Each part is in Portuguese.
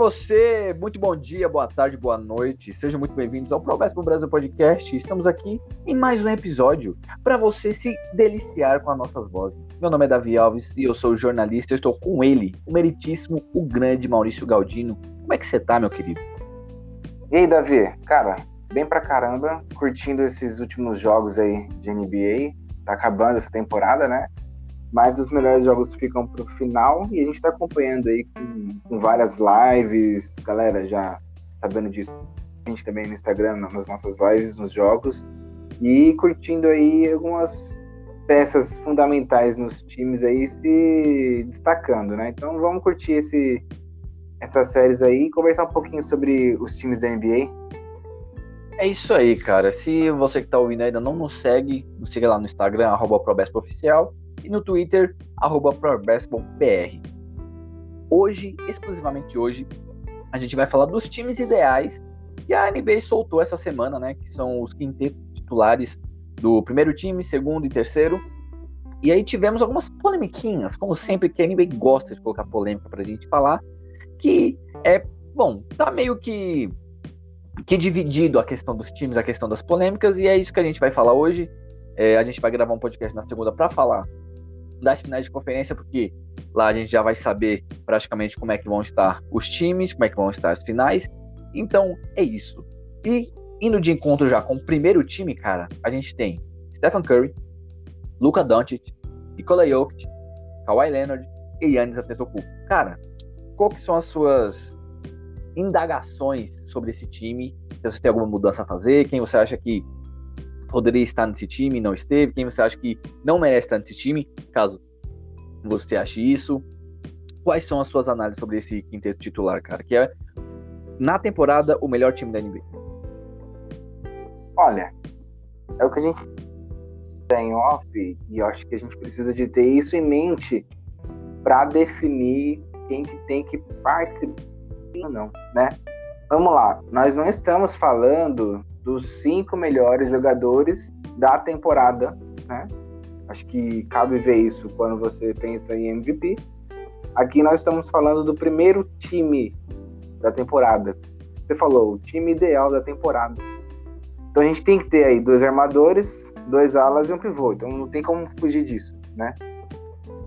Você, muito bom dia, boa tarde, boa noite. Sejam muito bem-vindos ao Provespo Brasil Podcast. Estamos aqui em mais um episódio para você se deliciar com as nossas vozes. Meu nome é Davi Alves e eu sou jornalista. Eu estou com ele, o meritíssimo, o grande Maurício Galdino. Como é que você tá, meu querido? E aí, Davi? Cara, bem pra caramba, curtindo esses últimos jogos aí de NBA. Tá acabando essa temporada, né? Mas os melhores jogos ficam para o final e a gente está acompanhando aí com, com, várias lives, galera já sabendo disso, a gente também no Instagram, nas nossas lives, nos jogos, e curtindo aí algumas peças fundamentais nos times aí se destacando, né? Então vamos curtir esse, essas séries aí e conversar um pouquinho sobre os times da NBA. É isso aí, cara. Se você que está ouvindo ainda não nos segue, nos siga lá no Instagram, arroba e no Twitter, arroba. Hoje, exclusivamente hoje, a gente vai falar dos times ideais que a NBA soltou essa semana, né? Que são os quintetos titulares do primeiro time, segundo e terceiro. E aí tivemos algumas polemiquinhas, como sempre que a NBA gosta de colocar polêmica pra gente falar, que é, bom, tá meio que que dividido a questão dos times, a questão das polêmicas, e é isso que a gente vai falar hoje. É, a gente vai gravar um podcast na segunda para falar das finais de conferência, porque lá a gente já vai saber praticamente como é que vão estar os times, como é que vão estar as finais. Então, é isso. E indo de encontro já com o primeiro time, cara, a gente tem Stephen Curry, Luka Doncic, Nikola Jokic, Kawhi Leonard e Giannis Antetokounmpo. Cara, qual que são as suas indagações sobre esse time? Se você tem alguma mudança a fazer, quem você acha que poderia estar nesse time e não esteve, quem você acha que não merece estar nesse time, caso você ache isso. Quais são as suas análises sobre esse quinteto titular, cara? Que é, na temporada, o melhor time da NBA. Olha, é o que a gente tem off, e eu acho que a gente precisa de ter isso em mente para definir quem que tem que participar ou não, né? Vamos lá, nós não estamos falando dos cinco melhores jogadores da temporada, né? Acho que cabe ver isso quando você pensa em MVP. Aqui nós estamos falando do primeiro time da temporada. Você falou, o time ideal da temporada. Então a gente tem que ter aí dois armadores, dois alas e um pivô. Então não tem como fugir disso, né?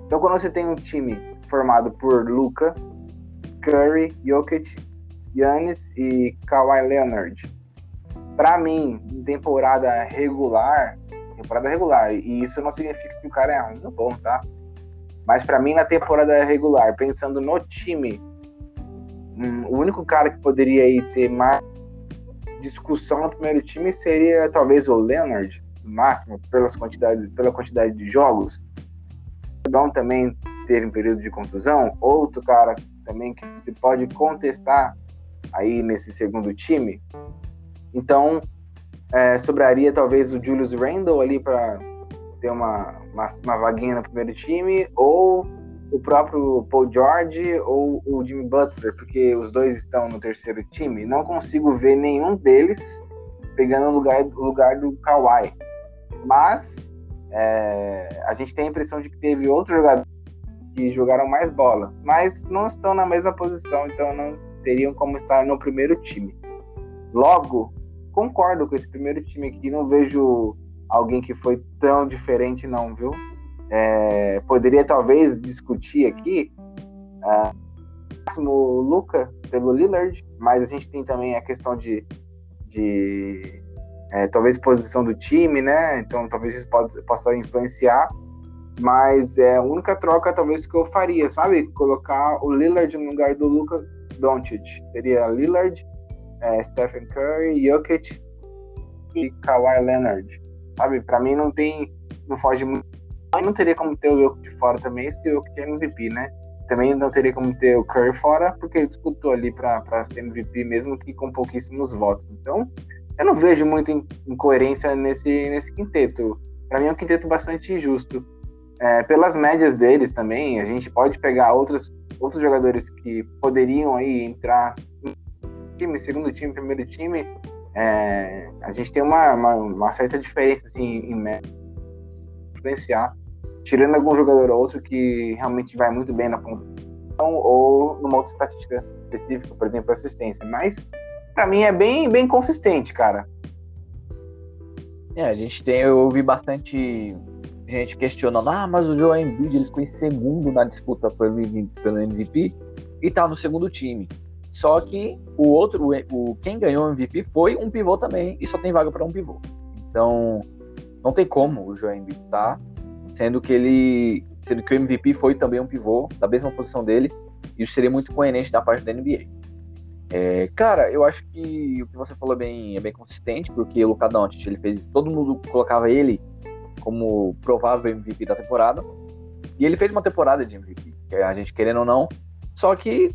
Então quando você tem um time formado por Luca, Curry, Jokic, Yannis e Kawhi Leonard, para mim, em temporada regular, temporada regular, e isso não significa que o cara é ruim no bom, tá? Mas para mim, na temporada regular, pensando no time, hum, o único cara que poderia aí ter mais discussão no primeiro time seria talvez o Leonard, máximo, pelas quantidades, pela quantidade de jogos. O Brown também teve um período de contusão. Outro cara também que se pode contestar aí nesse segundo time então, é, sobraria talvez o Julius Randle ali para ter uma, uma, uma, vaguinha no primeiro time, ou o próprio Paul George ou o Jimmy Butler, porque os dois estão no terceiro time. Não consigo ver nenhum deles pegando o lugar, lugar do Kawhi. Mas é, a gente tem a impressão de que teve outros jogadores que jogaram mais bola, mas não estão na mesma posição, então não teriam como estar no primeiro time. Logo, concordo com esse primeiro time aqui, não vejo alguém que foi tão diferente, não, viu? É, poderia talvez discutir aqui uh, o Luca pelo Lillard, mas a gente tem também a questão de, de é, talvez posição do time, né? Então talvez isso pode, possa influenciar. Mas é a única troca talvez que eu faria, sabe? Colocar o Lillard no lugar do Luca Doncic. Seria Lillard é, Stephen Curry, Jokic e Kawhi Leonard. Sabe, para mim não tem, não foge muito. Não teria como ter o Jokic de fora também, se o Jokic é MVP, né? Também não teria como ter o Curry fora, porque ele disputou ali para ser MVP, mesmo que com pouquíssimos votos. Então, eu não vejo muita incoerência nesse, nesse quinteto. Para mim é um quinteto bastante injusto. É, pelas médias deles também, a gente pode pegar outros, outros jogadores que poderiam aí entrar time, segundo time, primeiro time, é, a gente tem uma, uma, uma, certa diferença assim, em média, influenciar, tirando algum jogador ou outro que realmente vai muito bem na pontuação ou numa outra estatística específica, por exemplo, assistência, mas para mim é bem, bem consistente, cara. É, a gente tem, eu ouvi bastante gente questionando, ah, mas o Joel Embiid ele ficou em segundo na disputa pelo, MVP e tá no segundo time. Só que o outro, o, quem ganhou o MVP foi um pivô também e só tem vaga para um pivô. Então, não tem como o Joel Embiid tá, sendo que ele, sendo que o MVP foi também um pivô da mesma posição dele, e isso seria muito coerente da parte da NBA. É, cara, eu acho que o que você falou é bem, é bem consistente, porque o Luka Doncic, ele fez, todo mundo colocava ele como provável MVP da temporada, e ele fez uma temporada de MVP, a gente querendo ou não, só que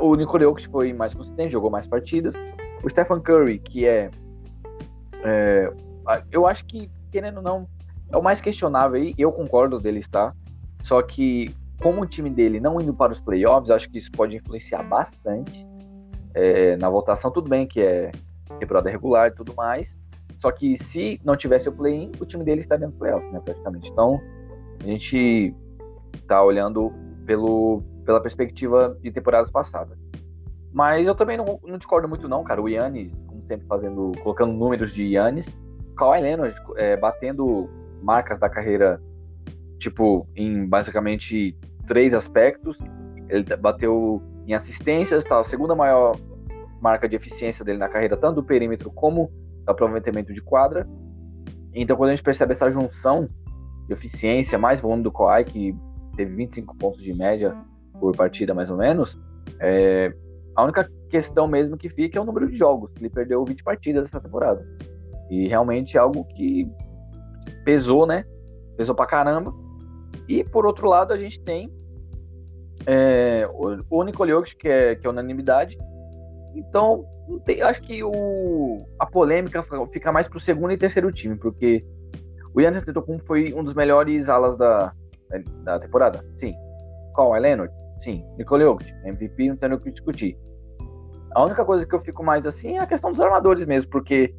o Nikola Jokic foi mais consistente, jogou mais partidas. O Stephen Curry, que é, é, eu acho que, querendo ou não, é o mais questionável aí, eu concordo dele estar, só que como o time dele não indo para os playoffs, acho que isso pode influenciar bastante é, na votação. Tudo bem que é temporada regular e tudo mais, só que se não tivesse o play-in, o time dele estaria nos playoffs, né, praticamente. Então, a gente tá olhando pelo, pela perspectiva de temporadas passadas. Mas eu também não, não discordo muito não, cara. O Yannis, como sempre fazendo, colocando números de Yannis, Kawhi Leonard é, batendo marcas da carreira, tipo, em basicamente três aspectos. Ele bateu em assistências, tá? A segunda maior marca de eficiência dele na carreira, tanto do perímetro como do aproveitamento de quadra. Então, quando a gente percebe essa junção de eficiência, mais volume do Kawhi, que teve 25 pontos de média por partida, mais ou menos, é, a única questão mesmo que fica é o número de jogos. Ele perdeu 20 partidas essa temporada. E realmente é algo que pesou, né? Pesou pra caramba. E por outro lado, a gente tem é, o, o Nikola Jokic, que é, que é unanimidade. Então, tem, acho que o, a polêmica fica mais pro segundo e terceiro time, porque o Yannis Antetokounmpo foi um dos melhores alas da, da temporada. Sim. Qual? É Leonard? Sim. Nikola Jokic, MVP, não tem o que discutir. A única coisa que eu fico mais assim é a questão dos armadores mesmo, porque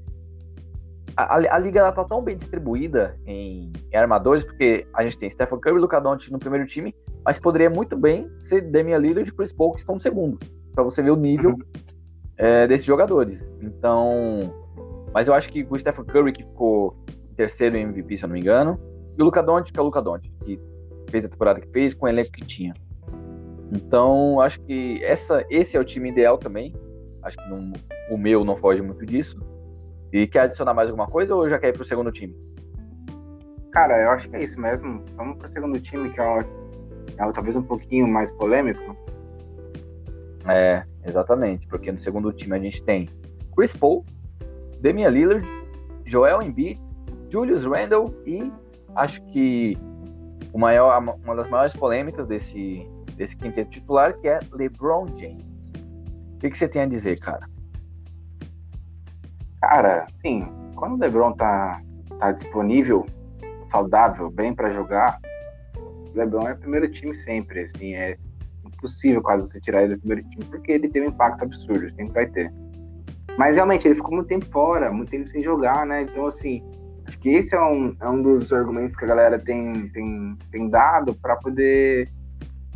a, a liga ela tá tão bem distribuída em, em, armadores, porque a gente tem Stephen Curry e Luka Doncic no primeiro time, mas poderia muito bem ser Damian Lillard e Chris Paul que estão no segundo, para você ver o nível uhum. é, desses jogadores. Então, mas eu acho que o Stephen Curry que ficou terceiro em MVP, se eu não me engano, e o Luka Doncic que é o Luka Doncic, que fez a temporada que fez com o elenco que tinha. Então, acho que essa, esse é o time ideal também. Acho que não, o meu não foge muito disso. E quer adicionar mais alguma coisa ou já quer ir pro segundo time? Cara, eu acho que é isso mesmo. Vamos pro segundo time, que é, é talvez um pouquinho mais polêmico. É, exatamente. Porque no segundo time a gente tem Chris Paul, Damian Lillard, Joel Embiid, Julius Randle e acho que o maior, uma das maiores polêmicas desse, desse quinteto titular, que é LeBron James. O que, que você tem a dizer, cara? Cara, sim, quando o LeBron tá, tá disponível, saudável, bem para jogar, o LeBron é o primeiro time sempre, assim, é impossível quase você tirar ele do primeiro time, porque ele tem um impacto absurdo, sempre vai ter. Mas realmente, ele ficou muito tempo fora, muito tempo sem jogar, né? Então, assim, acho que esse é um, é um dos argumentos que a galera tem, tem, tem dado para poder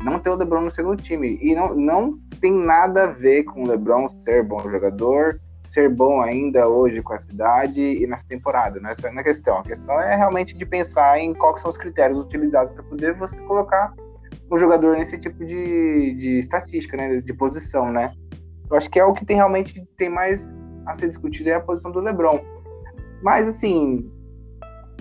não ter o LeBron no segundo time. E não, não tem nada a ver com o LeBron ser bom jogador, ser bom ainda hoje com a cidade e nessa temporada. Não é essa é a questão. A questão é realmente de pensar em quais são os critérios utilizados para poder você colocar um jogador nesse tipo de, de estatística, né? De posição, né? Eu acho que é o que tem realmente tem mais a ser discutido é a posição do LeBron. Mas assim,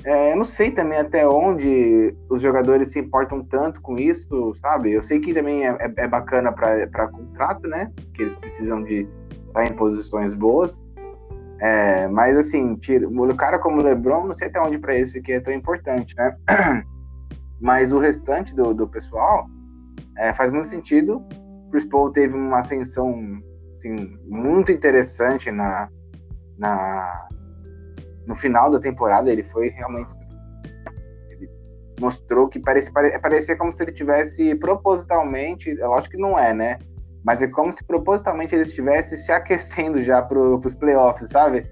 é, eu não sei também até onde os jogadores se importam tanto com isso, sabe? Eu sei que também é, é, é bacana para contrato, né? Que eles precisam de tá em posições boas. É, mas assim, tira, o cara como o LeBron, não sei até onde para isso que é tão importante, né? Mas o restante do, do pessoal é, faz muito sentido. Chris Paul teve uma ascensão assim, muito interessante na, na, no final da temporada. Ele foi realmente. Ele mostrou que parecia, parecia como se ele tivesse propositalmente. É lógico que não é, né? Mas é como se propositalmente ele estivesse se aquecendo já para os playoffs, sabe?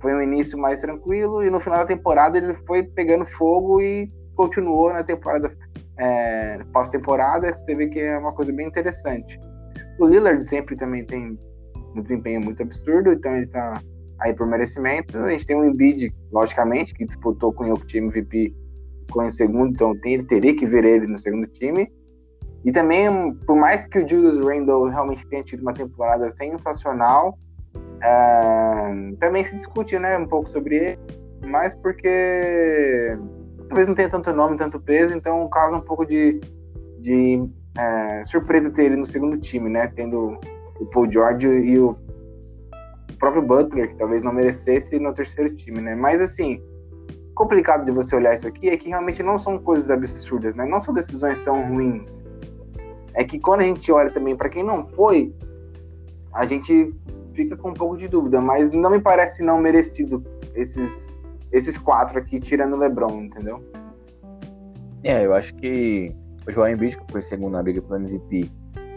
Foi um início mais tranquilo e no final da temporada ele foi pegando fogo e continuou na temporada é, pós-temporada. Você vê que é uma coisa bem interessante. O Lillard sempre também tem um desempenho muito absurdo, então ele tá aí por merecimento. A gente tem o Embiid, logicamente, que disputou com o Jokic MVP com em segundo, então tem, teria que ver ele no segundo time. E também, por mais que o Julius Randle realmente tenha tido uma temporada sensacional, é, também se discute né, um pouco sobre ele, mas porque talvez não tenha tanto nome, tanto peso, então causa um pouco de, de é, surpresa ter ele no segundo time, né? Tendo o Paul George e o próprio Butler, que talvez não merecesse no terceiro time, né? Mas assim, complicado de você olhar isso aqui é que realmente não são coisas absurdas, né? Não são decisões tão ruins. É que quando a gente olha também para quem não foi, a gente fica com um pouco de dúvida, mas não me parece não merecido esses esses quatro aqui tirando o LeBron, entendeu? É, eu acho que o Joel Embiid, que foi segundo na briga pelo MVP,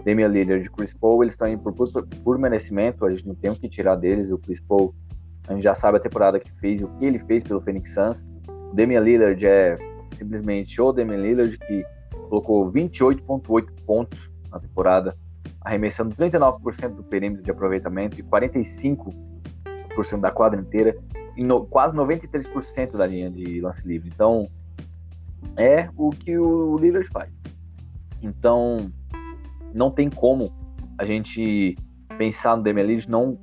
Damian Lillard e Chris Paul, eles estão indo por, por, por, merecimento, a gente não tem o que tirar deles, o Chris Paul, a gente já sabe a temporada que fez o que ele fez pelo Phoenix Suns, Damian Lillard é simplesmente o Damian Lillard, que colocou 28.8 pontos na temporada, arremessando 39% do perímetro de aproveitamento e 45% da quadra inteira, e no, quase 93% da linha de lance livre. Então, é o que o Lillard faz. Então, não tem como a gente pensar no Damian Lillard não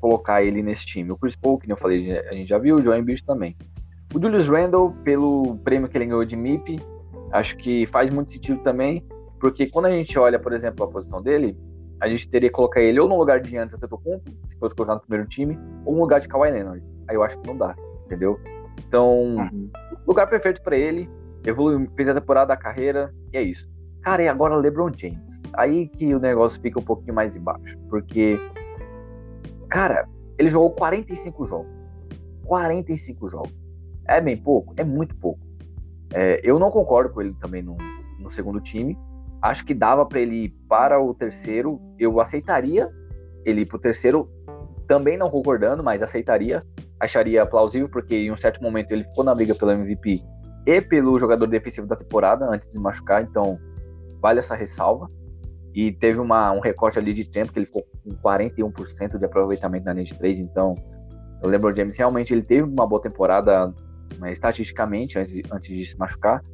colocar ele nesse time. O Chris Paul, que eu falei, a gente já viu, o Joel Embiid também. O Julius Randle, pelo prêmio que ele ganhou de MIP, acho que faz muito sentido também, porque quando a gente olha, por exemplo, a posição dele, a gente teria que colocar ele ou no lugar de Giannis Antetokounmpo, se fosse colocar no primeiro time, ou no lugar de Kawhi Leonard. Aí eu acho que não dá, entendeu? Então, uhum. lugar perfeito para ele, evoluiu, fez a temporada da carreira, e é isso. Cara, e agora LeBron James? Aí que o negócio fica um pouquinho mais embaixo. Porque, cara, ele jogou 45 jogos. 45 jogos. É bem pouco? É muito pouco. É, eu não concordo com ele também no, no segundo time. Acho que dava para ele ir para o terceiro. Eu aceitaria ele ir para o terceiro. Também não concordando, mas aceitaria. Acharia plausível, porque em um certo momento ele ficou na briga pelo MVP e pelo jogador defensivo da temporada antes de machucar. Então, vale essa ressalva. E teve uma, um recorte ali de tempo que ele ficou com 41% de aproveitamento na linha de 3. Então, o James realmente ele teve uma boa temporada né, estatisticamente antes, antes de se machucar.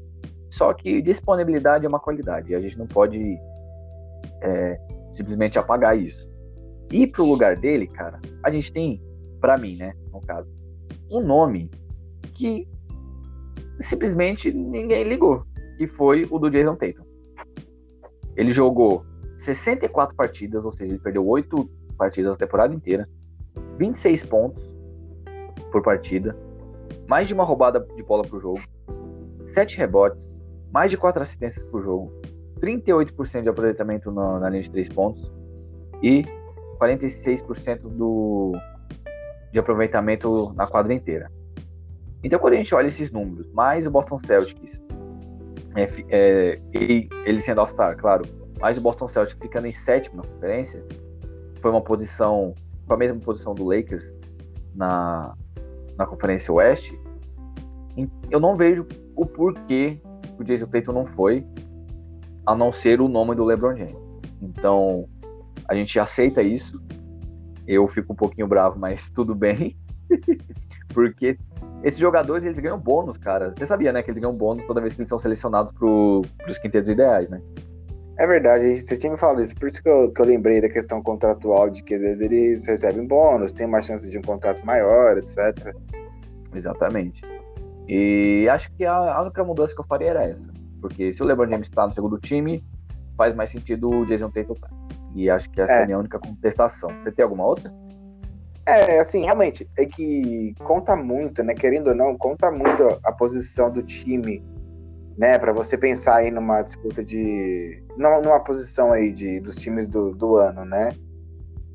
Só que disponibilidade é uma qualidade. A gente não pode é, simplesmente apagar isso. E pro lugar dele, cara, a gente tem, para mim, né, no caso, um nome que simplesmente ninguém ligou, que foi o do Jason Tatum. Ele jogou 64 partidas, ou seja, ele perdeu 8 partidas a temporada inteira, 26 pontos por partida, mais de uma roubada de bola por jogo, 7 rebotes, mais de 4 assistências por jogo, 38% de aproveitamento na, na linha de 3 pontos e 46% do, de aproveitamento na quadra inteira. Então, quando a gente olha esses números, mais o Boston Celtics, é, é, ele sendo All-Star, claro, mas o Boston Celtics ficando em sétimo na conferência, foi uma posição, com a mesma posição do Lakers na, na Conferência Oeste, eu não vejo o porquê o Jason Tatum não foi, a não ser o nome do LeBron James. Então, a gente aceita isso. Eu fico um pouquinho bravo, mas tudo bem. Porque esses jogadores, eles ganham bônus, cara. Você sabia, né? Que eles ganham bônus toda vez que eles são selecionados pro, pros quintetos ideais, né? É verdade, você tinha me falado isso, por isso que eu, que eu lembrei da questão contratual, de que às vezes eles recebem bônus, tem uma chance de um contrato maior, etc. Exatamente. E acho que a, única mudança que eu faria era essa. Porque se o LeBron James está no segundo time, faz mais sentido o Jason Tatum estar. E acho que essa é. é a minha única contestação. Você tem alguma outra? É, assim, realmente, é que conta muito, né? Querendo ou não, conta muito a posição do time, né? Para você pensar aí numa disputa de. Não, numa posição aí de, dos times do, do ano, né?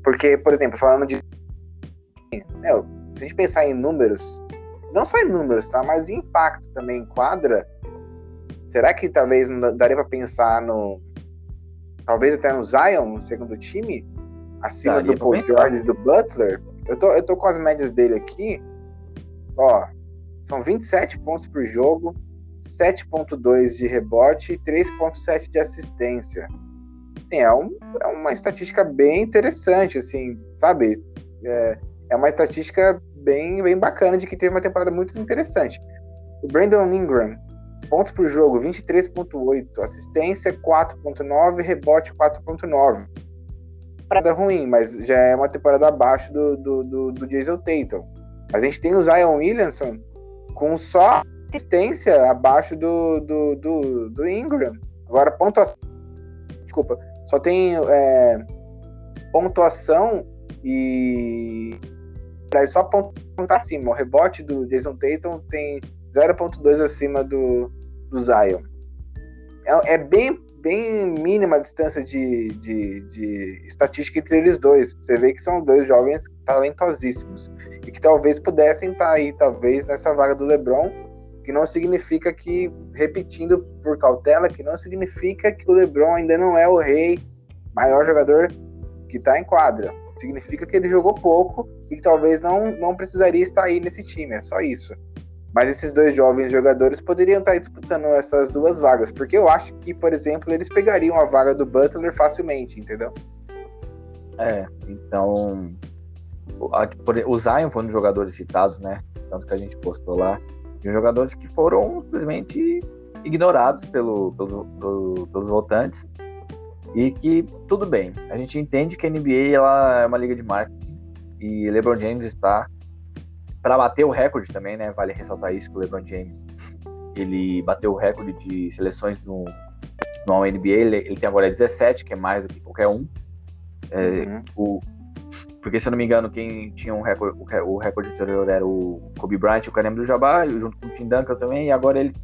Porque, por exemplo, falando de. Meu, se a gente pensar em números, não só em números, tá? Mas em impacto também em quadra, será que talvez não daria para pensar no. Talvez até no Zion, no segundo time? Acima daria do Paul George e do Butler? Eu tô, eu tô com as médias dele aqui. Ó, são 27 pontos por jogo, 7.2 de rebote e 3.7 de assistência. assim, é, um, é uma estatística bem interessante, assim, sabe? É, é uma estatística bem, bem bacana de que teve uma temporada muito interessante. O Brandon Ingram, pontos por jogo, 23.8, assistência 4.9, rebote 4.9. Temporada ruim, mas já é uma temporada abaixo do, do, do, do Jason Tatum. Mas a gente tem o Zion Williamson com só assistência abaixo do, do, do, do Ingram. Agora, pontuação. Desculpa, só tem é, pontuação e. Só ponto acima. O rebote do Jason Tatum tem 0,2 acima do, do Zion. É, é, bem, bem mínima distância de, de, de estatística entre eles dois. Você vê que são dois jovens talentosíssimos e que talvez pudessem estar aí, talvez, nessa vaga do LeBron que não significa que, repetindo por cautela, que não significa que o LeBron ainda não é o rei, maior jogador que está em quadra. Significa que ele jogou pouco e que talvez não, não precisaria estar aí nesse time, é só isso. Mas esses dois jovens jogadores poderiam estar disputando essas duas vagas, porque eu acho que, por exemplo, eles pegariam a vaga do Butler facilmente, entendeu? É, então. O Zion foi um dos jogadores citados, né? Tanto que a gente postou lá de jogadores que foram simplesmente ignorados pelo, pelo, pelos votantes e que tudo bem. A gente entende que a NBA ela é uma liga de marketing e LeBron James está para bater o recorde também, né? Vale ressaltar isso que o LeBron James ele bateu o recorde de seleções no, no NBA. Ele, ele tem agora 17, que é mais do que qualquer um. É, uhum. o, porque, se eu não me engano, quem tinha um recorde, o recorde anterior era o Kobe Bryant, o Kareem do Jabbar, junto com o Tim Duncan também, e agora ele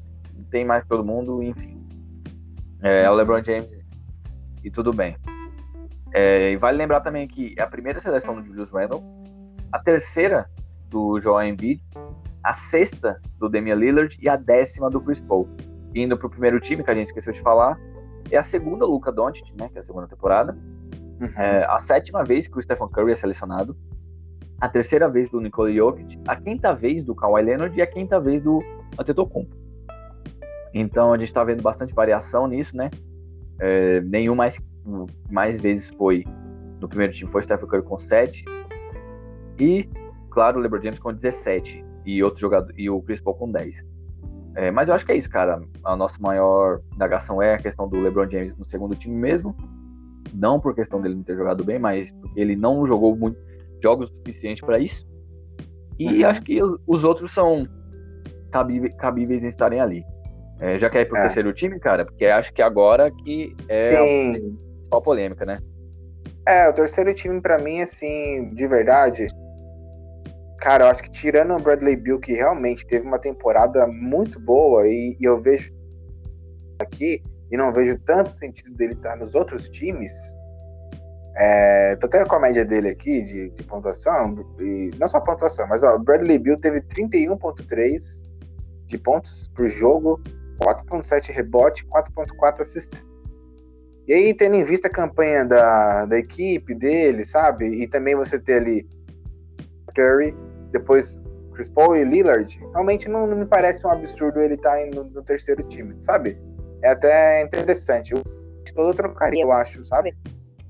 tem mais que todo mundo, enfim. É, é o LeBron James e tudo bem. É, e vale lembrar também que é a primeira seleção do Julius Randle, a terceira do Joel Embiid, a sexta do Damian Lillard e a décima do Chris Paul. Indo para o primeiro time, que a gente esqueceu de falar, é a segunda Luca Doncic, né, que é a segunda temporada, Uhum. É, a sétima vez que o Stephen Curry é selecionado, a terceira vez do Nikola Jokic, a quinta vez do Kawhi Leonard e a quinta vez do Antetokounmpo. Então a gente está vendo bastante variação nisso, né? É, nenhum mais, mais vezes foi no primeiro time foi o Stephen Curry com 7 e, claro, o LeBron James com 17 e outro jogador e o Chris Paul com 10. É, mas eu acho que é isso, cara. A nossa maior indagação é a questão do LeBron James no segundo time mesmo não por questão dele não ter jogado bem, mas porque ele não jogou muito jogos o suficiente para isso. E uhum. acho que os, os, outros são cabíveis em estarem ali. É, já quer ir pro é. terceiro time, cara? Porque acho que agora que é a polêmica, né? É, o terceiro time para mim, assim, de verdade, cara, eu acho que tirando o Bradley Bill, que realmente teve uma temporada muito boa, e, e eu vejo aqui, e não vejo tanto sentido dele estar nos outros times. É, tô até com a média dele aqui de, de pontuação, e não só pontuação, mas o Bradley Bill teve 31,3 de pontos por jogo, 4,7 rebote, 4,4 assistência. E aí, tendo em vista a campanha da, da equipe dele, sabe? E também você ter ali Curry, depois Chris Paul e Lillard, realmente não, não me parece um absurdo ele estar tá no, no terceiro time, sabe? é até interessante. Eu, todo trocaria, eu acho, sabe?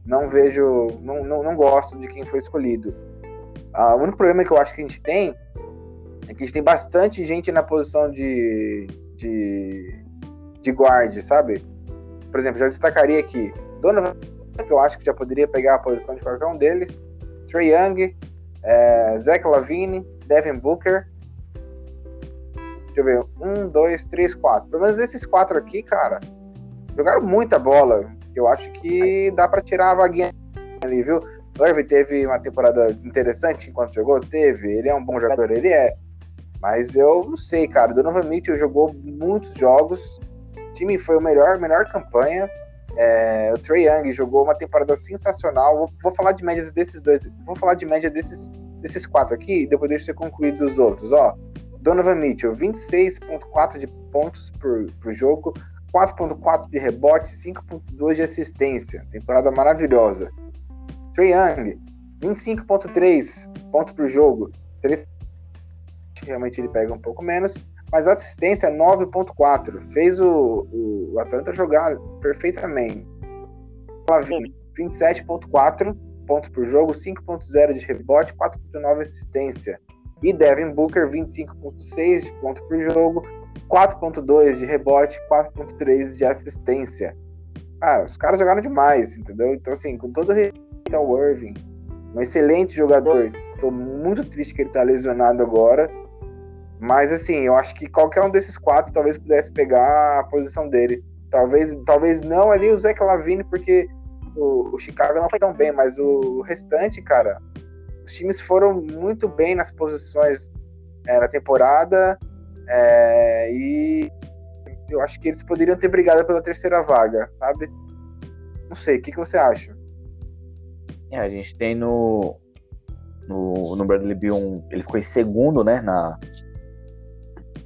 Não vejo, não, não, não gosto de quem foi escolhido. Ah, o único problema que eu acho que a gente tem é que a gente tem bastante gente na posição de, de, de guarde, sabe? Por exemplo, já destacaria aqui Donovan, que eu acho que já poderia pegar a posição de qualquer um deles, Trey Young, é, Zach Lavine, Devin Booker Deixa eu ver. Um, dois, três, quatro. Pelo menos esses quatro aqui, cara, jogaram muita bola. Eu acho que dá para tirar a vaguinha ali, viu? Irving teve uma temporada interessante enquanto jogou? Teve. Ele é um bom jogador, ele é. Mas eu não sei, cara. Donovan Mitchell jogou muitos jogos. O time foi o melhor, melhor campanha. É, o Trey Young jogou uma temporada sensacional. Vou, vou, falar de médias desses dois. Vou falar de média desses, desses quatro aqui. Depois deixa eu concluir dos outros. Ó, Donovan Mitchell, 26,4 de pontos por, por jogo, 4,4 de rebote, 5,2 de assistência. Temporada maravilhosa. Trey Young, 25,3 pontos por jogo, 3 realmente ele pega um pouco menos, mas assistência 9.4. Fez o, o Atlanta jogar perfeitamente. Lavine, 27.4 pontos por jogo, 5.0 de rebote, 4.9 assistência. E Devin Booker, 25.6 de pontos por jogo, 4.2 de rebote, 4.3 de assistência. Ah, os caras jogaram demais, entendeu? Então, assim, com todo o respeito ao Irving, um excelente jogador. Estou muito triste que ele está lesionado agora. Mas, assim, eu acho que qualquer um desses quatro talvez pudesse pegar a posição dele. Talvez, talvez não ali o Zach Lavine, porque o, o Chicago não foi tão bem, mas o restante, cara, os times foram muito bem nas posições é, na temporada é, e eu acho que eles poderiam ter brigado pela terceira vaga, sabe? Não sei, o que, que você acha? É, a gente tem no, no, no Bradley um, ele ficou em segundo, né, na,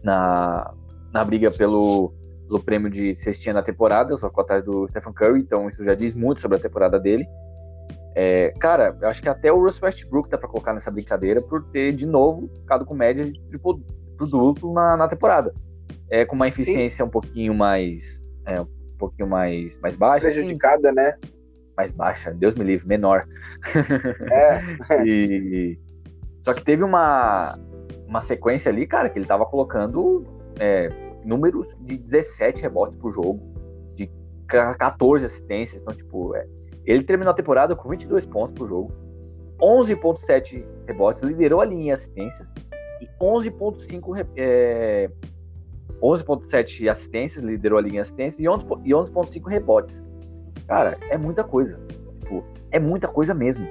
na, na briga pelo, pelo prêmio de cestinha da temporada, só ficou atrás do Stephen Curry, então isso já diz muito sobre a temporada dele. É, cara, eu acho que até o Russell Westbrook dá pra colocar nessa brincadeira por ter, de novo, ficado com média de triplo, duplo na, na temporada. É, com uma eficiência Sim. um pouquinho mais. É, um pouquinho mais, mais baixa. Assim. Prejudicada, assim, né? Mais baixa, Deus me livre, menor. É. e... Só que teve uma, uma sequência ali, cara, que ele tava colocando é, números de 17 rebotes por jogo, de 14 assistências. Então, tipo, é, ele terminou a temporada com 22 pontos por jogo, 11,7 rebotes, liderou a linha em assistências e 11,5 é, 11,7 assistências, liderou a linha em assistências e 11,5 rebotes. Cara, é muita coisa. Tipo, é muita coisa mesmo.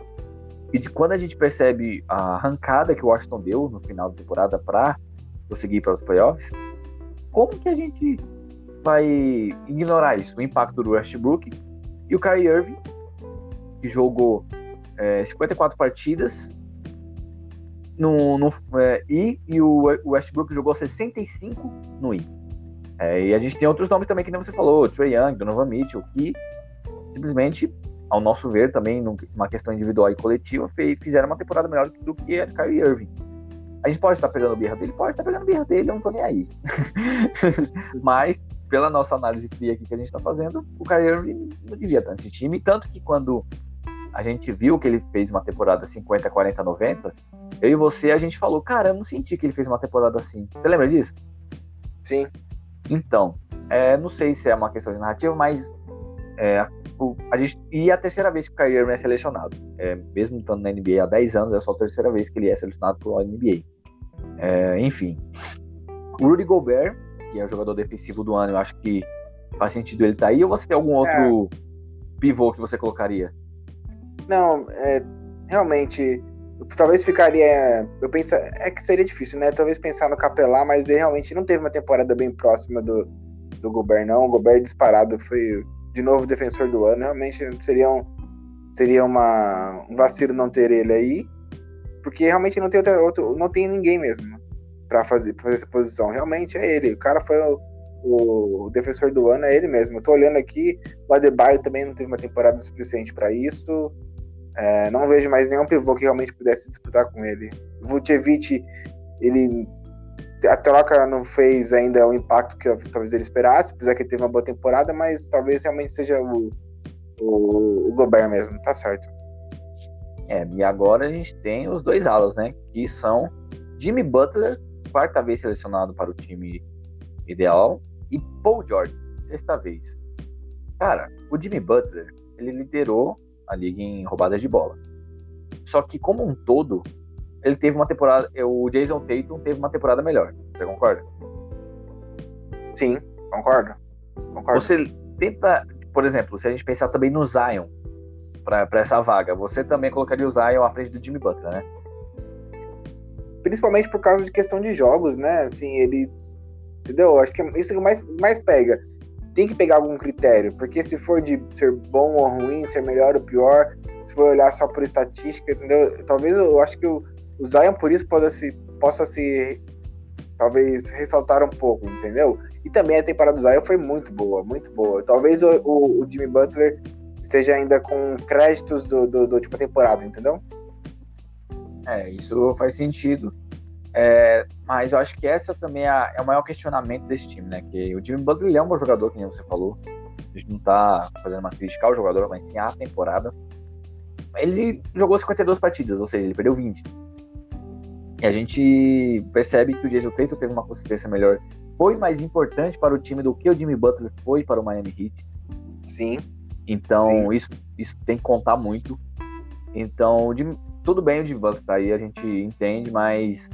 E de quando a gente percebe a arrancada que o Washington deu no final da temporada para conseguir para os playoffs, como que a gente vai ignorar isso? O impacto do Westbrook e o Kyrie Irving, que jogou é, 54 partidas, no, no é, I, e o Westbrook jogou 65 no I. É, e a gente tem outros nomes também que nem você falou, Trey Young, Donovan Mitchell, que simplesmente, ao nosso ver, também numa questão individual e coletiva, fizeram uma temporada melhor do que a Kyrie Irving. A gente pode estar pegando birra dele? Pode estar pegando birra dele, eu não tô nem aí. Mas, pela nossa análise fria aqui que a gente está fazendo, o Kyrie Irving não devia estar nesse time. Tanto que quando a gente viu que ele fez uma temporada 50, 40, 90, eu e você, a gente falou, cara, eu não senti que ele fez uma temporada assim. Você lembra disso? Sim. Então, é, não sei se é uma questão de narrativa, mas é, o, a gente, e a terceira vez que o Kyrie Irving é selecionado. É, mesmo estando na NBA há 10 anos, é só a terceira vez que ele é selecionado pela NBA. É, enfim. O Rudy Gobert, que é o jogador defensivo do ano, eu acho que faz sentido ele estar tá aí, ou você tem algum outro é. pivô que você colocaria? Não, é, realmente, talvez ficaria. Eu penso, é que seria difícil, né? Talvez pensar no Capelá, mas ele realmente não teve uma temporada bem próxima do, do Gobert, não. O Gobert disparado foi de novo defensor do ano. Realmente seria um, seria uma, um vacilo não ter ele aí, porque realmente não tem outro, outro não tem ninguém mesmo para fazer, fazer essa posição. Realmente é ele. O cara foi o, o, defensor do ano, é ele mesmo. Eu tô olhando aqui, o Adebayo também não teve uma temporada suficiente para isso. É, não vejo mais nenhum pivô que realmente pudesse disputar com ele. Vucevic, ele a troca não fez ainda o impacto que talvez ele esperasse, apesar que ele teve uma boa temporada, mas talvez realmente seja o, o, o Gobert mesmo, tá certo. É, e agora a gente tem os dois alas, né? Que são Jimmy Butler, quarta vez selecionado para o time ideal, e Paul George, sexta vez. Cara, o Jimmy Butler, ele liderou a liga em roubadas de bola. Só que, como um todo, ele teve uma temporada. O Jason Tatum teve uma temporada melhor. Você concorda? Sim, concordo. concordo. Você tenta, por exemplo, se a gente pensar também no Zion para essa vaga, você também colocaria o Zion à frente do Jimmy Butler, né? Principalmente por causa de questão de jogos, né? Assim, ele. Entendeu? Acho que isso que mais, mais pega tem que pegar algum critério, porque se for de ser bom ou ruim, ser melhor ou pior, se for olhar só por estatística, entendeu? Talvez eu acho que o, o Zion por isso possa se, possa se talvez ressaltar um pouco, entendeu? E também a temporada do Zion foi muito boa, muito boa. Talvez o, o, o Jimmy Butler esteja ainda com créditos do, do, do última temporada, entendeu? É, isso faz sentido. É, mas eu acho que essa também é, é, o maior questionamento desse time, né? Que o Jimmy Butler é um bom jogador, como você falou. A gente não tá fazendo uma crítica ao jogador, mas sim à temporada. Ele jogou 52 partidas, ou seja, ele perdeu 20. E a gente percebe que o Jason Tatum teve uma consistência melhor. Foi mais importante para o time do que o Jimmy Butler foi para o Miami Heat. Sim. Então, Sim. Isso, isso tem que contar muito. Então, Jimmy- tudo bem o Jimmy Butler tá aí, a gente entende, mas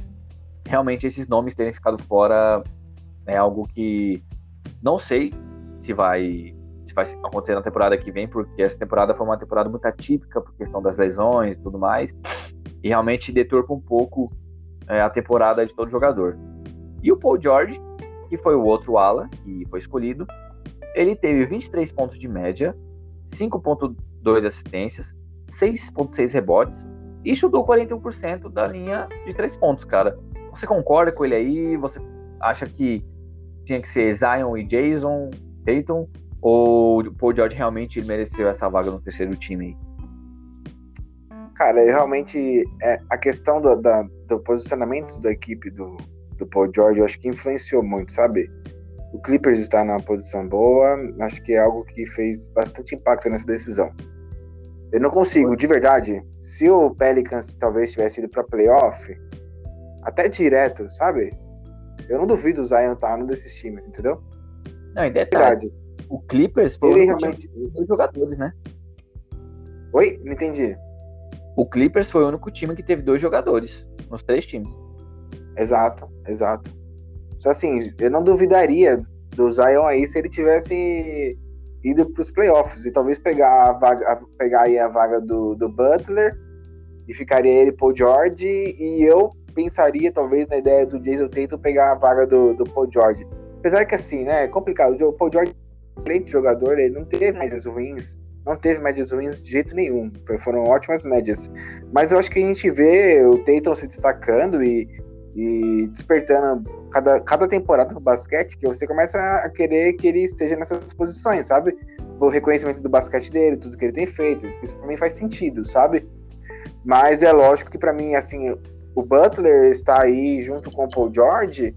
realmente esses nomes terem ficado fora é algo que não sei se vai, se vai acontecer na temporada que vem, porque essa temporada foi uma temporada muito atípica por questão das lesões e tudo mais, e realmente deturpa um pouco é, a temporada de todo jogador. E o Paul George, que foi o outro ala que foi escolhido, ele teve 23 pontos de média, 5.2 assistências, 6.6 rebotes e chutou 41% da linha de 3 pontos, cara. Você concorda com ele aí? Você acha que tinha que ser Zion e Jason Tatum? Ou o Paul George realmente mereceu essa vaga no terceiro time aí? Cara, eu realmente é, a questão do, da- do posicionamento da equipe do, do Paul George, eu acho que influenciou muito, sabe? O Clippers está numa posição boa, acho que é algo que fez bastante impacto nessa decisão. Eu não consigo, de verdade, se o Pelicans talvez tivesse ido para playoff, até direto, sabe? Eu não duvido o Zion estar num desses times, entendeu? Não, em De detalhe, o Clippers foi time realmente. dois jogadores, né? Oi? Não entendi. O Clippers foi o único time que teve dois jogadores nos três times. Exato, exato. Só assim, eu não duvidaria do Zion aí se ele tivesse ido para os playoffs e talvez pegar a vaga, pegar aí a vaga do, do Butler e ficaria ele Paul George e eu pensaria talvez na ideia do Jason Tatum pegar a vaga do, do Paul George. Apesar que assim, né, é complicado. O Paul George, excelente jogador, ele não teve médias ruins, não teve médias ruins de jeito nenhum. Foram ótimas médias. Mas eu acho que a gente vê o Tatum se destacando e, e despertando cada, cada temporada no basquete, que você começa a querer que ele esteja nessas posições, sabe? O reconhecimento do basquete dele, tudo que ele tem feito, isso pra mim faz sentido, sabe? Mas é lógico que pra mim, assim, o Butler está aí junto com o Paul George,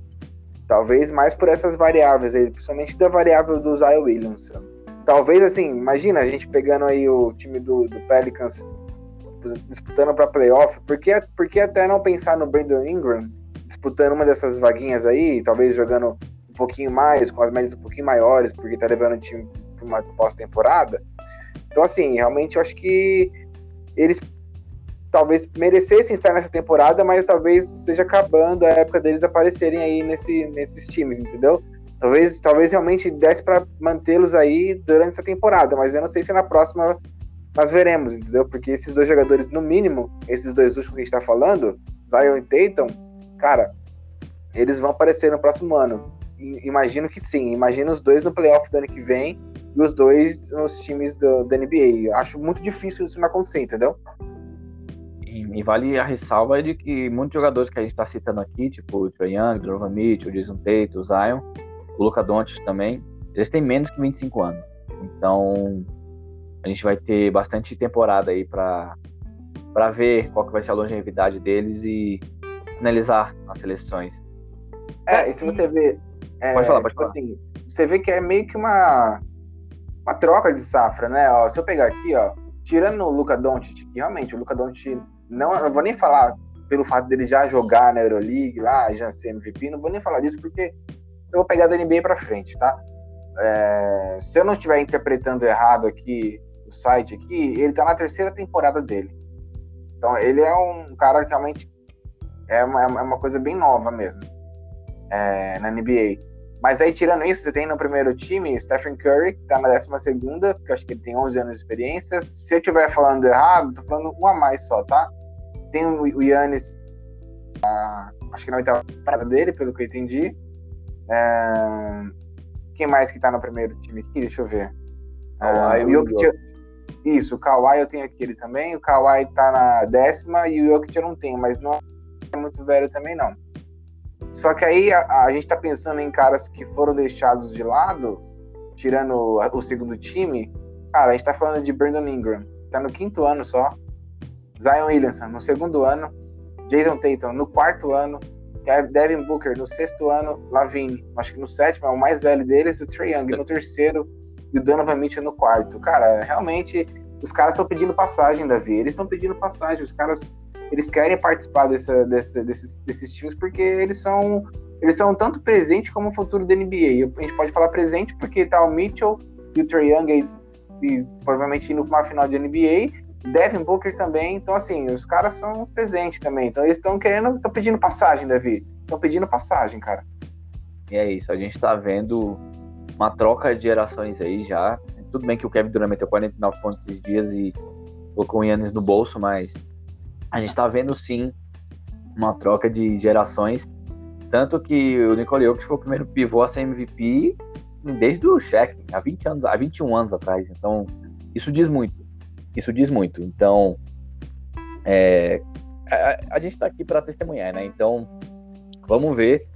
talvez mais por essas variáveis, aí, principalmente da variável do Zion Williamson. Talvez, assim, imagina a gente pegando aí o time do, do Pelicans disputando para playoff, por que, até não pensar no Brandon Ingram disputando uma dessas vaguinhas aí, talvez jogando um pouquinho mais, com as médias um pouquinho maiores, porque tá levando o time para uma pós-temporada? Então, assim, realmente eu acho que eles talvez merecessem estar nessa temporada, mas talvez seja acabando a época deles aparecerem aí nesse, nesses times, entendeu? Talvez, talvez realmente desse para mantê-los aí durante essa temporada, mas eu não sei se na próxima nós veremos, entendeu? Porque esses dois jogadores, no mínimo, esses dois últimos que a gente tá falando, Zion e Tatum, cara, eles vão aparecer no próximo ano. Imagino que sim. Imagino os dois no playoff do ano que vem e os dois nos times do, da NBA. Acho muito difícil isso não acontecer, entendeu? E, e vale a ressalva de que muitos jogadores que a gente está citando aqui, tipo o Trae Young, Donovan Mitchell, Jason Tate, o Zion, o Luca Doncic também, eles têm menos que 25 anos. Então, a gente vai ter bastante temporada aí para para ver qual que vai ser a longevidade deles e analisar as seleções. É, e se você vê. é, Pode falar, pode tipo falar. assim, você vê que é meio que uma, uma troca de safra, né? Ó, se eu pegar aqui, ó, tirando o Luca Doncic, que realmente o Luca Doncic, não, não vou nem falar pelo fato dele já jogar na Euroleague lá, já ser MVP, não vou nem falar disso porque eu vou pegar da NBA pra frente, tá? É, se eu não estiver interpretando errado aqui o site aqui, ele tá na terceira temporada dele. Então ele é um cara que realmente é uma, é uma coisa bem nova mesmo é, na NBA. Mas aí, tirando isso, você tem no primeiro time Stephen Curry, que tá na décima segunda, porque eu acho que ele tem 11 anos de experiência. Se eu estiver falando errado, tô falando um a mais só, tá? Tem o o Yannis, ah, acho que na oitava temporada dele, pelo que eu entendi. É, quem mais que tá no primeiro time aqui? Deixa eu ver. Kawhi o o Jokic, isso, o Kawhi eu tenho aqui ele também. O Kawhi tá na décima e o Jokic eu não tenho, mas não é muito velho também não. Só que aí a, a gente tá pensando em caras que foram deixados de lado, tirando a- o segundo time. Cara, a gente tá falando de Brandon Ingram, tá no quinto ano só. Zion Williamson no segundo ano. Jason Tatum no quarto ano. Kev- Devin Booker no sexto ano. Lavine, acho que no sétimo, é o mais velho deles. O Trae Young no terceiro. e o Donovan Mitchell no quarto. Cara, realmente, os caras estão pedindo passagem, Davi. Eles estão pedindo passagem. Os caras, eles querem participar dessa, dessa, desses, desses times porque eles são eles são tanto presente como o futuro da NBA. A gente pode falar presente porque tá o Mitchell e o Trey Young e provavelmente indo para uma final de NBA. Devin Booker também. Então, assim, os caras são presentes também. Então, eles estão querendo, estão pedindo passagem, Davi. Estão pedindo passagem, cara. E é isso. A gente tá vendo uma troca de gerações aí já. Tudo bem que o Kevin Durant meteu 49 pontos esses dias e colocou o Yannis no bolso, mas a gente tá vendo sim uma troca de gerações tanto que o Nicole Jokic foi o primeiro pivô a ser MVP desde o Shaq, há 20 anos, há 21 anos atrás. Então, isso diz muito. Isso diz muito. Então, é, a, a, gente está aqui para testemunhar, né? Então, vamos ver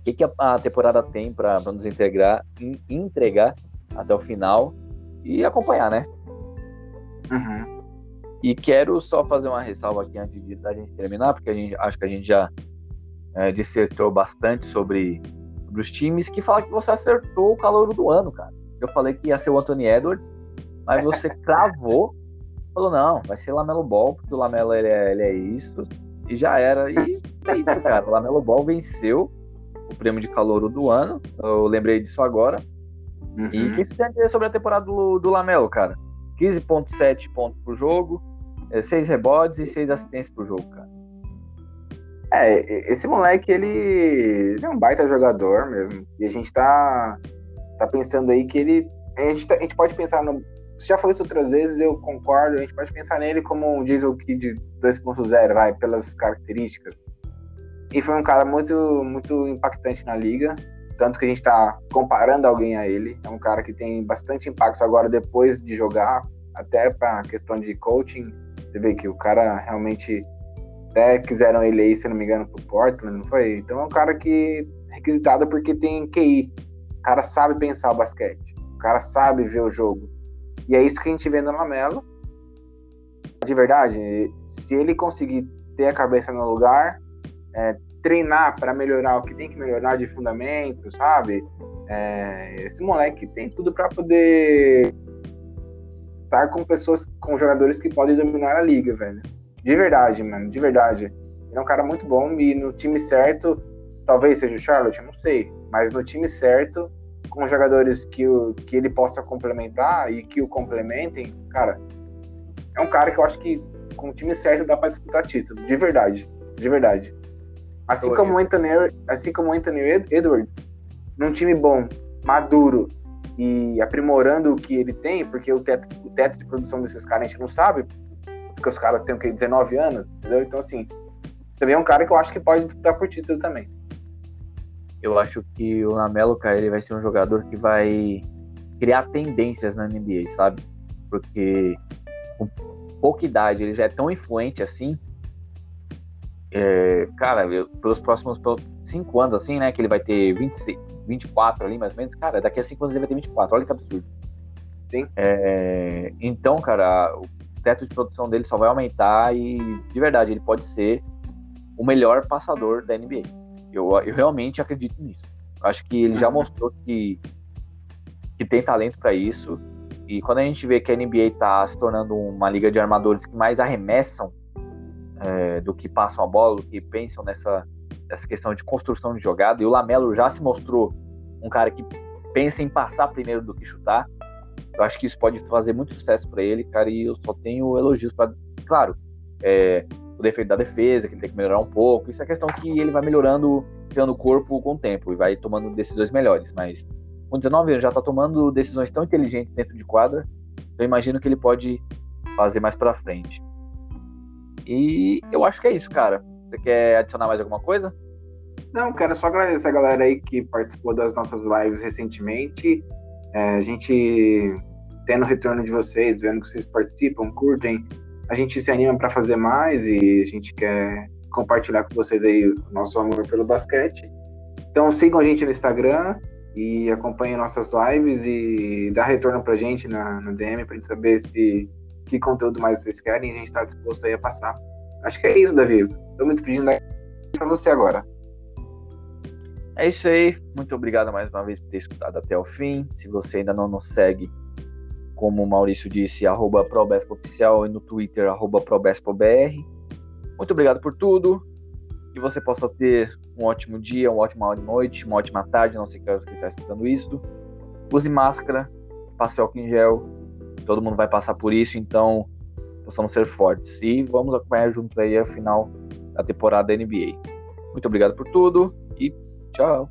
o que, que a, a temporada tem para nos integrar, in, entregar até o final e acompanhar, né? Uhum. E quero só fazer uma ressalva aqui antes de da gente terminar, porque a gente acho que a gente já é, dissertou bastante sobre, sobre, os times, que fala que você acertou o calor do ano, cara. Eu falei que ia ser o Anthony Edwards, mas você cravou, falou, não, vai ser Lamelo Ball, porque o Lamelo ele é, ele é isso, e já era. E é isso, cara. O Lamelo Ball venceu o prêmio de calor do ano, eu lembrei disso agora. Uhum. E o que você tem a dizer sobre a temporada do, do Lamelo, cara? 15,7 pontos por jogo, 6 é, rebotes e 6 assistências por jogo, cara. É, esse moleque, ele, ele, é um baita jogador mesmo. E a gente tá, tá pensando aí que ele. A gente, tá, a gente pode pensar no. Já falou isso outras vezes, eu concordo. A gente pode pensar nele como um Diesel Kid 2.0, vai, pelas características. E foi um cara muito, muito impactante na liga. Tanto que a gente tá comparando alguém a ele. É um cara que tem bastante impacto agora depois de jogar, até pra questão de coaching. Você vê que o cara realmente até quiseram ele aí, se não me engano, pro Portland, não foi? Então é um cara que é requisitado porque tem QI. O cara sabe pensar o basquete. O cara sabe ver o jogo. E é isso que a gente vê no Lamelo. De verdade, se ele conseguir ter a cabeça no lugar, é, treinar para melhorar o que tem que melhorar de fundamento, sabe? É, esse moleque tem tudo para poder estar com pessoas, com jogadores que podem dominar a liga, velho. De verdade, mano, de verdade. Ele é um cara muito bom e no time certo, talvez seja o Charlotte, não sei, mas no time certo, com jogadores que, o, que ele possa complementar e que o complementem, cara, é um cara que eu acho que com o time certo dá para disputar título, de verdade, de verdade. Assim como, o Anthony, assim como o Anthony Edwards, num time bom, maduro e aprimorando o que ele tem, porque o teto, o teto de produção desses caras a gente não sabe, porque os caras têm o que, 19 anos, entendeu? Então, assim, também é um cara que eu acho que pode disputar por título também. Eu acho que o Lamelo, cara, ele vai ser um jogador que vai criar tendências na NBA, sabe? Porque com pouca idade ele já é tão influente assim. É, cara, eu, pelos próximos pelos cinco anos, assim, né? Que ele vai ter 26, 24 ali, mais ou menos. Cara, daqui a cinco anos ele vai ter 24. Olha que absurdo. Sim. É, então, cara, teto de produção dele só vai aumentar e, de verdade, ele pode ser o melhor passador da NBA. Eu, eu realmente acredito nisso. Acho que ele já uhum. mostrou que, que tem talento para isso. E quando a gente vê que a NBA está se tornando uma liga de armadores que mais arremessam é, do que passam a bola, do que pensam nessa, nessa questão de construção de jogada, e o Lamelo já se mostrou um cara que pensa em passar primeiro do que chutar. Eu acho que isso pode fazer muito sucesso para ele, cara, e eu só tenho elogios para. Claro, é, o defeito da defesa, que ele tem que melhorar um pouco. Isso é questão que ele vai melhorando, criando o corpo com o tempo e vai tomando decisões melhores. Mas com 19 anos já tá tomando decisões tão inteligentes dentro de quadra, eu imagino que ele pode fazer mais para frente. E eu acho que é isso, cara. Você quer adicionar mais alguma coisa? Não, quero só agradecer a galera aí que participou das nossas lives recentemente. É, a gente tendo o retorno de vocês, vendo que vocês participam, curtem, a gente se anima para fazer mais e a gente quer compartilhar com vocês aí o nosso amor pelo basquete. Então sigam a gente no Instagram e acompanhem nossas lives e dá retorno pra gente na, na DM pra gente saber se que conteúdo mais vocês querem e a gente tá disposto aí a passar. Acho que é isso, Davi. Tô muito pedindo para você agora. É isso aí. Muito obrigado mais uma vez por ter escutado até o fim. Se você ainda não nos segue, como o Maurício disse, arroba ProBespoOficial e no Twitter, arroba ProBespoBR. Muito obrigado por tudo. Que você possa ter um ótimo dia, uma ótima noite, uma ótima tarde, não sei que hora você está escutando isso. Use máscara, passe álcool em gel. Todo mundo vai passar por isso, então possamos ser fortes. E vamos acompanhar juntos aí a final da temporada da NBA. Muito obrigado por tudo e tchau.